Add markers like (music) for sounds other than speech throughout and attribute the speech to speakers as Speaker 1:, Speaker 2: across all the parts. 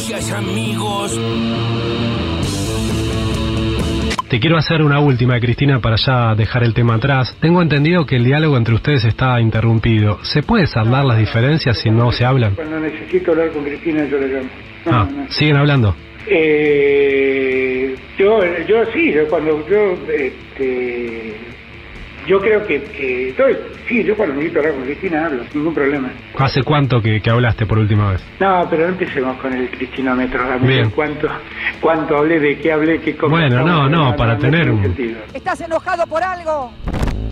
Speaker 1: noticias, amigos.
Speaker 2: Te quiero hacer una última, Cristina, para ya dejar el tema atrás. Tengo entendido que el diálogo entre ustedes está interrumpido. ¿Se puede saldar las diferencias si no se hablan?
Speaker 3: Cuando necesito hablar con Cristina, yo le llamo. No,
Speaker 2: Ah,
Speaker 3: no.
Speaker 2: siguen hablando.
Speaker 3: Eh, yo, yo sí, yo cuando yo, este, yo creo que, que yo- sí, yo cuando necesito hablar con Cristina hablo, sin ningún problema.
Speaker 2: ¿Hace cuánto que, que hablaste por última vez?
Speaker 3: No, pero no empecemos con el cristinómetro,
Speaker 2: Bien.
Speaker 3: cuánto, cuánto hablé, de qué hablé, qué.
Speaker 2: Bueno, no, no, para tener un-
Speaker 3: sentido.
Speaker 4: ¿Estás enojado por algo?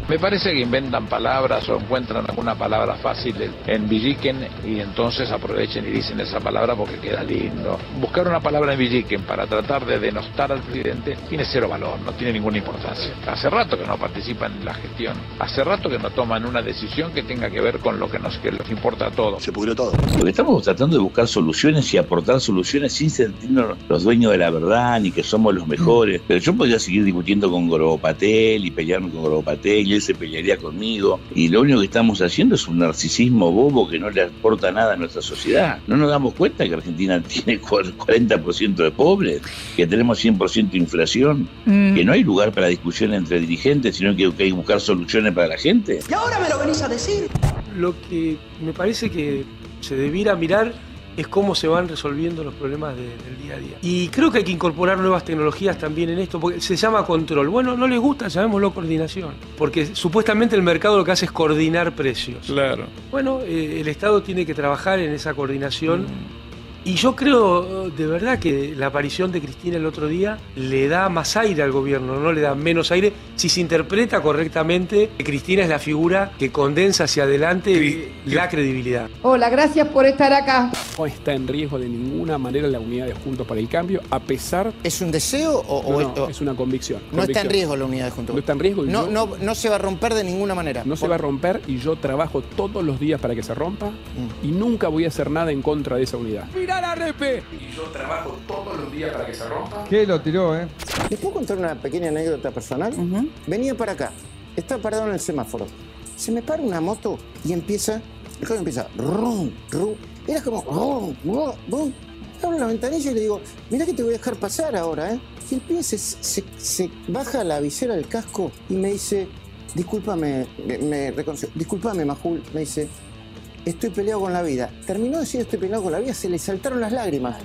Speaker 5: Me parece que inventan palabras o encuentran alguna palabra fácil en Villiquen y entonces aprovechen y dicen esa palabra porque queda lindo. Buscar una palabra en Villiquen para tratar de denostar al presidente tiene cero valor, no tiene ninguna importancia. Hace rato que no participan en la gestión, hace rato que no toman una decisión que tenga que ver con lo que nos, que nos importa a todos.
Speaker 6: Se pudrió todo.
Speaker 7: Porque estamos tratando de buscar soluciones y aportar soluciones sin sentirnos los dueños de la verdad ni que somos los mejores. Pero yo podría seguir discutiendo con Goropatel y pelearme con Goropatel se pelearía conmigo. Y lo único que estamos haciendo es un narcisismo bobo que no le aporta nada a nuestra sociedad. No nos damos cuenta que Argentina (laughs) tiene cuar- 40% de pobres, que tenemos 100% de inflación, que no hay lugar para discusión entre dirigentes, sino que hay que buscar soluciones para la gente.
Speaker 4: Y ahora me lo venís a decir.
Speaker 8: Lo que me parece que se debiera mirar es cómo se van resolviendo los problemas de- del día a día. Y creo que hay que incorporar nuevas tecnologías también en esto, porque se llama control. Bueno, no les gusta, llamémoslo coordinación, porque supuestamente el mercado lo que hace es coordinar precios.
Speaker 5: Claro.
Speaker 8: Bueno, eh, el Estado tiene que trabajar en esa coordinación. Y yo creo de verdad que la aparición de Cristina el otro día le da más aire al gobierno, no le da menos aire. Si se interpreta correctamente, que Cristina es la figura que condensa hacia adelante la credibilidad.
Speaker 4: Hola, gracias por estar acá.
Speaker 9: No está en riesgo de ninguna manera la unidad de Juntos para el Cambio, a pesar...
Speaker 10: ¿Es un deseo o, o-
Speaker 9: No, no,
Speaker 10: o-
Speaker 9: es una convicción.
Speaker 10: no está en riesgo la unidad de Juntos?
Speaker 9: No está en riesgo y
Speaker 10: No,
Speaker 9: yo-
Speaker 10: no, no se va a romper de ninguna manera.
Speaker 9: No se va a romper y yo trabajo todos los días para que se rompa
Speaker 10: Mm.
Speaker 9: y nunca voy a hacer nada en contra de esa unidad.
Speaker 1: Mira la repe.
Speaker 9: Y yo trabajo todos los días para que se rompa.
Speaker 11: ¿Qué lo tiró, eh?
Speaker 10: ¿Les puedo contar una pequeña anécdota personal? Venía para acá, estaba parado en el semáforo. Se me para una moto y empieza, el coche empieza, rum, rum. Era como, rum, rum, rum. Abro la ventanilla y le digo, mira que te voy a dejar pasar ahora, ¿eh? Y el pibe se, se- se baja la visera del casco y me dice, discúlpame, me, me reconoció, discúlpame, Majul, me dice, estoy peleado con la vida. Terminó de decir estoy peleado con la vida, se le saltaron las lágrimas.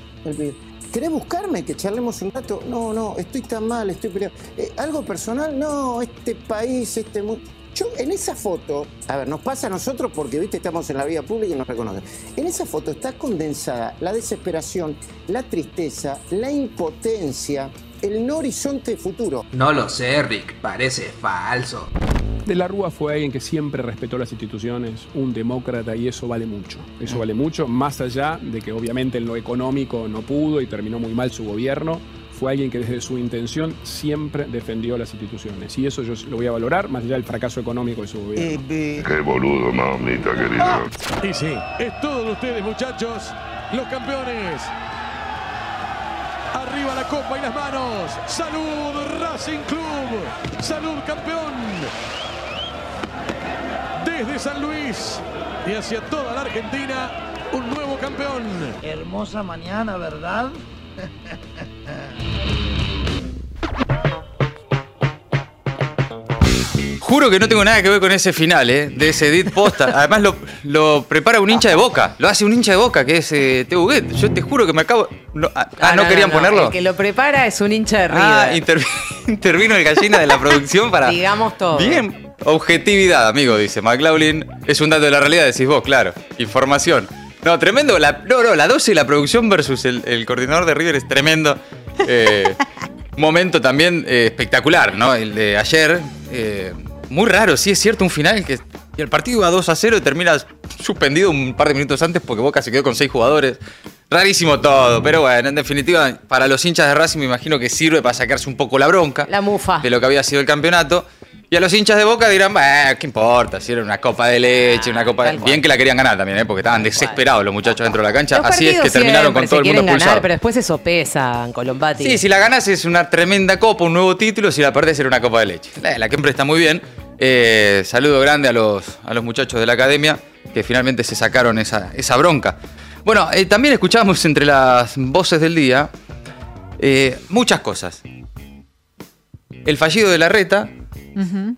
Speaker 10: ¿Querés buscarme? Que charlemos un rato. No, no, estoy tan mal, estoy peleado. Eh, ¿Algo personal? No, este país, este mundo. Yo en esa foto, a ver, nos pasa a nosotros porque, viste, estamos en la vida pública y nos reconocen. En esa foto está condensada la desesperación, la tristeza, la impotencia, el no horizonte futuro.
Speaker 12: No lo sé, Rick, parece falso.
Speaker 9: De la Rúa fue alguien que siempre respetó las instituciones, un demócrata y eso vale mucho. Eso vale mucho, más allá de que obviamente en lo económico no pudo y terminó muy mal su gobierno. Fue alguien que desde su intención siempre defendió las instituciones. Y eso yo lo voy a valorar, más allá del fracaso económico de su gobierno.
Speaker 13: Qué boludo, mamita querida.
Speaker 1: Y sí, es todos ustedes, muchachos, los campeones. Arriba la copa y las manos. Salud Racing Club. Salud campeón. Desde San Luis y hacia toda la Argentina, un nuevo campeón.
Speaker 4: Hermosa mañana, ¿verdad?
Speaker 12: Juro que no tengo nada que ver con ese final, ¿eh? De ese edit posta. Además lo, lo prepara un hincha de boca. Lo hace un hincha de boca, que es eh, Teo Huguet. Yo te juro que me acabo. no, ah, ah, ¿no, querían ponerlo?
Speaker 14: El que lo prepara es un hincha de River.
Speaker 12: Ah, intervi- (laughs) intervino el gallina de la producción para.
Speaker 14: Digamos todo.
Speaker 12: Bien. Objetividad, amigo, dice McLaughlin. Es un dato de la realidad, decís vos, claro. Información. No, tremendo. La, no, no, la 12 y la producción versus el, el coordinador de River es tremendo. Eh, momento también eh, espectacular, ¿no? El de ayer. eh, muy raro, sí, es cierto, un final que. Y el partido iba 2 a 0 y termina suspendido un par de minutos antes porque Boca se quedó con 6 jugadores. Rarísimo todo, pero bueno, en definitiva, para los hinchas de Racing me imagino que sirve para sacarse un poco la bronca
Speaker 14: La mufa.
Speaker 12: de lo que había sido el campeonato. Y a los hinchas de Boca dirán, "Bah, ¿qué importa? Si era una copa de leche, una copa de... Bien que la querían ganar también, ¿eh? porque estaban desesperados los muchachos dentro de la cancha.
Speaker 14: Los
Speaker 12: Así es que terminaron con
Speaker 14: siempre
Speaker 12: todo el
Speaker 14: se
Speaker 12: mundo
Speaker 14: ganar,
Speaker 12: expulsado.
Speaker 14: pero después eso pesa, Colombati.
Speaker 12: Sí, si la ganas es una tremenda copa, un nuevo título, si la perdés era una copa de leche. La, la Kempre está muy bien. Eh, saludo grande a los, a los muchachos de la academia que finalmente se sacaron esa, esa bronca. Bueno, eh, también escuchamos entre las voces del día eh, muchas cosas. El fallido de la reta, Mm-hmm.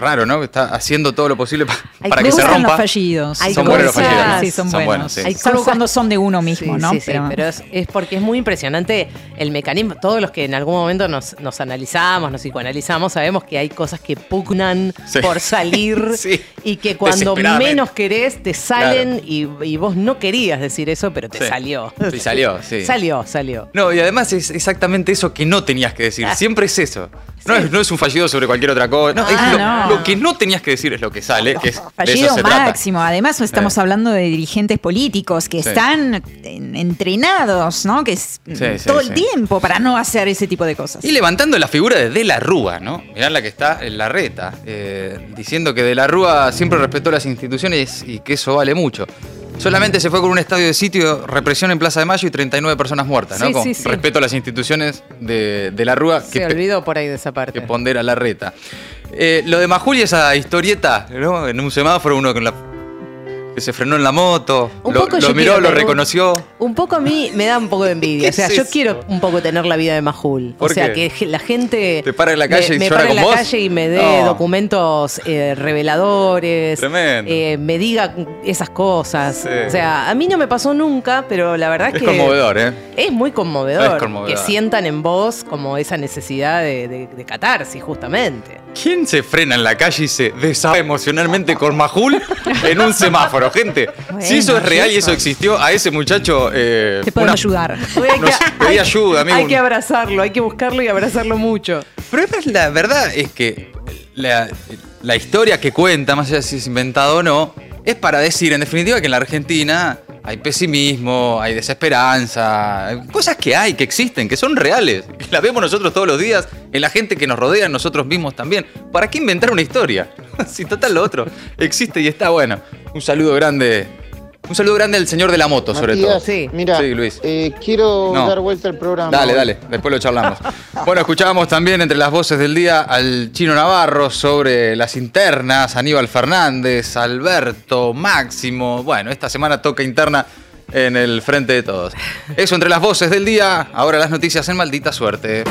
Speaker 12: Raro, ¿no? Está haciendo todo lo posible pa-
Speaker 6: Hay
Speaker 12: para que se rompa.
Speaker 6: los fallidos.
Speaker 12: son buenos los fallidos.
Speaker 6: Sí, son, buenos.
Speaker 12: buenos, sí.
Speaker 14: Hay
Speaker 6: Salvo cuando son de uno mismo,
Speaker 14: Sí,
Speaker 6: ¿no?
Speaker 14: sí, sí, pero, es, es porque es muy impresionante el mecanismo. Todos los que en algún momento nos, nos analizamos, nos psicoanalizamos, sabemos que hay cosas que pugnan
Speaker 12: Sí.
Speaker 14: por salir (laughs)
Speaker 12: Sí.
Speaker 14: y que cuando menos querés te salen y, y vos no querías decir eso, pero te
Speaker 12: Sí.
Speaker 14: salió.
Speaker 12: Sí, salió, (laughs) sí.
Speaker 14: Salió, salió.
Speaker 12: No, y además es exactamente eso que no tenías que decir. (laughs) Siempre es eso. No, es, no es un fallido sobre cualquier otra cosa. No, es
Speaker 6: Ah,
Speaker 12: lo,
Speaker 6: no.
Speaker 12: Lo que no tenías que decir es lo que sale. Que es,
Speaker 6: Fallido
Speaker 12: trata.
Speaker 6: máximo. Además, estamos
Speaker 12: Sí.
Speaker 6: hablando de dirigentes políticos que
Speaker 12: Sí.
Speaker 6: están en- entrenados, ¿no? Que es
Speaker 12: Sí,
Speaker 6: todo
Speaker 12: sí.
Speaker 6: el tiempo para no hacer ese tipo de cosas.
Speaker 12: Y levantando la figura de De la Rúa, ¿no? Mirá la que está en la reta, eh, diciendo que De la Rúa siempre respetó las instituciones y que eso vale mucho. Solamente se fue con un estadio de sitio, represión en Plaza de Mayo y 39 personas muertas, ¿no?
Speaker 14: Sí,
Speaker 12: con
Speaker 14: sí, sí.
Speaker 12: respeto a las instituciones de, de la Rúa
Speaker 14: Se
Speaker 12: que,
Speaker 14: olvidó por ahí de esa parte.
Speaker 12: que pondera la reta. Eh, lo de Majul y esa historieta, ¿no? En un semáforo, uno con la. que se frenó en la moto,
Speaker 14: Un
Speaker 12: lo,
Speaker 14: poco
Speaker 12: lo miró,
Speaker 14: quiero
Speaker 12: lo reconoció.
Speaker 14: Un poco a mí me da un poco de envidia.
Speaker 12: ¿Qué
Speaker 14: O sea,
Speaker 12: es
Speaker 14: yo
Speaker 12: eso?
Speaker 14: quiero un poco tener la vida de Majul. O
Speaker 12: ¿Por
Speaker 14: sea,
Speaker 12: qué?
Speaker 14: que la gente.
Speaker 12: Te para en la calle
Speaker 14: me,
Speaker 12: y
Speaker 14: me
Speaker 12: llora
Speaker 14: pare en la
Speaker 12: vos.
Speaker 14: calle y me dé
Speaker 12: No.
Speaker 14: documentos eh, reveladores.
Speaker 12: Tremendo.
Speaker 14: eh, me diga esas cosas.
Speaker 12: Sí.
Speaker 14: O sea, a mí no me pasó nunca, pero la verdad
Speaker 12: Es
Speaker 14: que.
Speaker 12: conmovedor, ¿eh?
Speaker 14: Es muy conmovedor,
Speaker 12: Es conmovedor.
Speaker 14: que sientan en vos como esa necesidad de, de, de catarsis, justamente.
Speaker 12: ¿Quién se frena en la calle y se desahoga emocionalmente con Majul en un semáforo? Gente, si eso es real y eso existió, a ese muchacho. Eh,
Speaker 6: Te podemos
Speaker 12: una-
Speaker 6: ayudar.
Speaker 14: Hay
Speaker 12: Nos pedí ayuda, amigo.
Speaker 14: Hay que abrazarlo, hay que buscarlo y abrazarlo mucho.
Speaker 12: Pero además la verdad es que la, la historia que cuenta, más allá de si es inventado o no, es para decir, en definitiva, que en la Argentina hay pesimismo, hay desesperanza, cosas que hay, que existen, que son reales, (laughs) las vemos nosotros todos los días, en la gente que nos rodea, en nosotros mismos también. ¿Para qué inventar una historia? (laughs) si total lo otro existe y está bueno. Un saludo grande. Un saludo grande al señor de la moto, sobre todo.
Speaker 10: Matías, Mira,
Speaker 12: Sí, Luis.
Speaker 10: eh, quiero
Speaker 12: No.
Speaker 10: dar vuelta al programa.
Speaker 12: Dale,
Speaker 10: hoy.
Speaker 12: dale, después lo charlamos. (laughs) Bueno, escuchábamos también entre las voces del día al Chino Navarro sobre las internas, Aníbal Fernández, Alberto, Máximo. Bueno, esta semana toca interna en el frente de todos. Eso entre las voces del día, ahora las noticias en maldita suerte.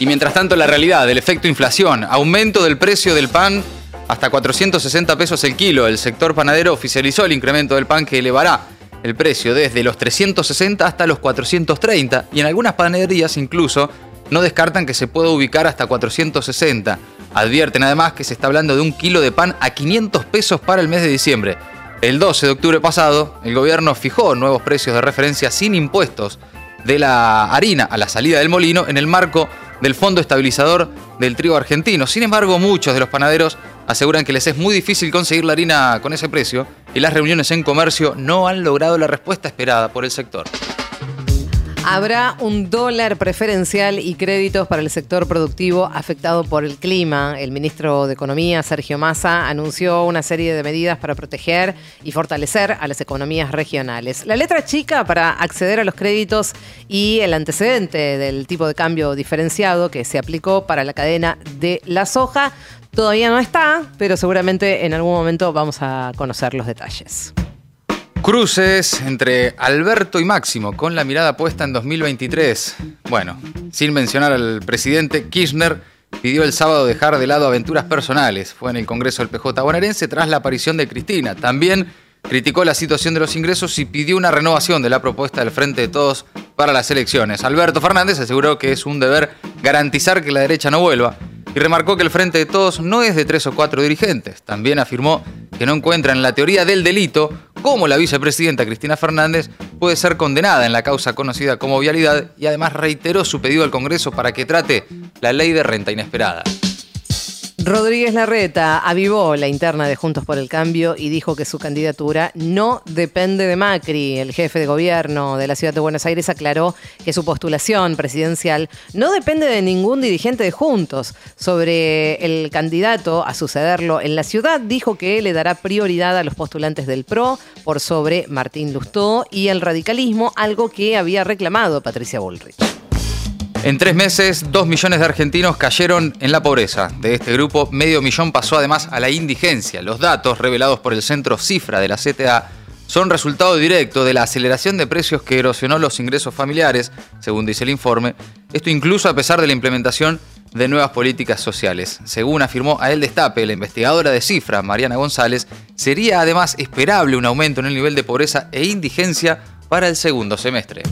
Speaker 12: Y mientras tanto, la realidad del efecto inflación, aumento del precio del pan hasta 460 pesos el kilo. El sector panadero oficializó el incremento del pan que elevará el precio desde los 360 hasta los 430 y en algunas panaderías incluso no descartan que se pueda ubicar hasta 460. Advierten además que se está hablando de un kilo de pan a 500 pesos para el mes de diciembre. El 12 de octubre pasado, el gobierno fijó nuevos precios de referencia sin impuestos de la harina a la salida del molino en el marco del Fondo Estabilizador del Trigo Argentino. Sin embargo, muchos de los panaderos aseguran que les es muy difícil conseguir la harina con ese precio y las reuniones en comercio no han logrado la respuesta esperada por el sector.
Speaker 14: Habrá un dólar preferencial y créditos para el sector productivo afectado por el clima. El ministro de Economía, Sergio Massa, anunció una serie de medidas para proteger y fortalecer a las economías regionales. La letra chica para acceder a los créditos y el antecedente del tipo de cambio diferenciado que se aplicó para la cadena de la soja todavía no está, pero seguramente en algún momento vamos a conocer los detalles.
Speaker 12: Cruces entre Alberto y Máximo con la mirada puesta en 2023. Bueno, sin mencionar al presidente, Kirchner pidió el sábado dejar de lado aventuras personales. Fue en el Congreso del PJ bonaerense tras la aparición de Cristina. También criticó la situación de los ingresos y pidió una renovación de la propuesta del Frente de Todos para las elecciones. Alberto Fernández aseguró que es un deber garantizar que la derecha no vuelva y remarcó que el Frente de Todos no es de tres o cuatro dirigentes. También afirmó que no encuentra en la teoría del delito cómo la vicepresidenta Cristina Fernández puede ser condenada en la causa conocida como vialidad y además reiteró su pedido al Congreso para que trate la ley de renta inesperada.
Speaker 14: Rodríguez Larreta avivó la interna de Juntos por el Cambio y dijo que su candidatura no depende de Macri. El jefe de gobierno de la ciudad de Buenos Aires aclaró que su postulación presidencial no depende de ningún dirigente de Juntos. Sobre el candidato a sucederlo en la ciudad, dijo que le dará prioridad a los postulantes del PRO por sobre Martín Lustó y el radicalismo, algo que había reclamado Patricia Bullrich.
Speaker 12: En tres meses, dos millones de argentinos cayeron en la pobreza. De este grupo, medio millón pasó además a la indigencia. Los datos revelados por el centro Cifra de la CTA son resultado directo de la aceleración de precios que erosionó los ingresos familiares, según dice el informe, esto incluso a pesar de la implementación de nuevas políticas sociales. Según afirmó a El Destape, la investigadora de cifra, Mariana González, sería además esperable un aumento en el nivel de pobreza e indigencia para el segundo semestre.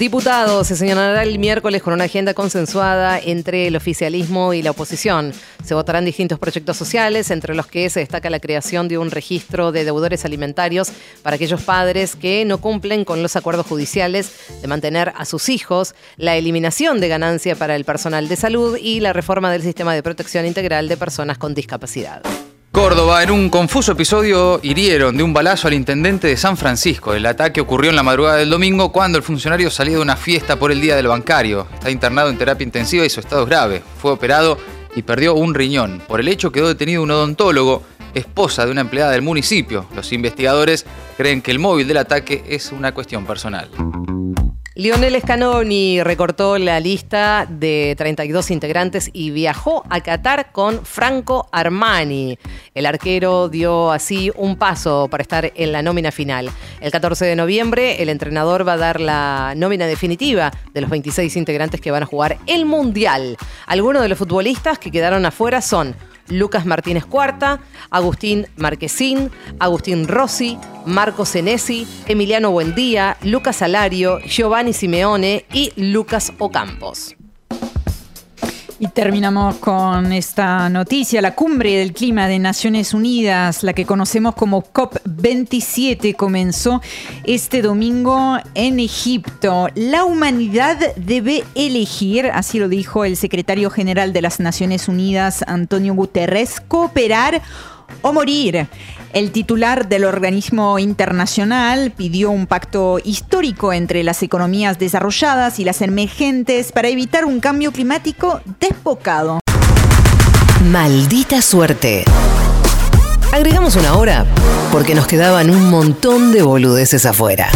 Speaker 14: Diputados se señalará el miércoles con una agenda consensuada entre el oficialismo y la oposición. Se votarán distintos proyectos sociales, entre los que se destaca la creación de un registro de deudores alimentarios para aquellos padres que no cumplen con los acuerdos judiciales de mantener a sus hijos, la eliminación de ganancia para el personal de salud y la reforma del sistema de protección integral de personas con discapacidad.
Speaker 12: Córdoba, en un confuso episodio, hirieron de un balazo al intendente de San Francisco. El ataque ocurrió en la madrugada del domingo cuando el funcionario salía de una fiesta por el Día del Bancario. Está internado en terapia intensiva y su estado es grave. Fue operado y perdió un riñón. Por el hecho quedó detenido un odontólogo, esposa de una empleada del municipio. Los investigadores creen que el móvil del ataque es una cuestión personal.
Speaker 14: Lionel Scanoni recortó la lista de 32 integrantes y viajó a Qatar con Franco Armani. El arquero dio así un paso para estar en la nómina final. El 14 de noviembre el entrenador va a dar la nómina definitiva de los 26 integrantes que van a jugar el Mundial. Algunos de los futbolistas que quedaron afuera son Lucas Martínez Cuarta, Agustín Marquesín, Agustín Rossi, Marco Senesi, Emiliano Buendía, Lucas Salario, Giovanni Simeone y Lucas Ocampos.
Speaker 11: Y terminamos con esta noticia. La cumbre del clima de Naciones Unidas, la que conocemos como COP27, comenzó este domingo en Egipto. La humanidad debe elegir, así lo dijo el secretario general de las Naciones Unidas, Antonio Guterres, cooperar o morir. El titular del organismo internacional pidió un pacto histórico entre las economías desarrolladas y las emergentes para evitar un cambio climático desbocado.
Speaker 15: Maldita suerte. Agregamos una hora porque nos quedaban un montón de boludeces afuera.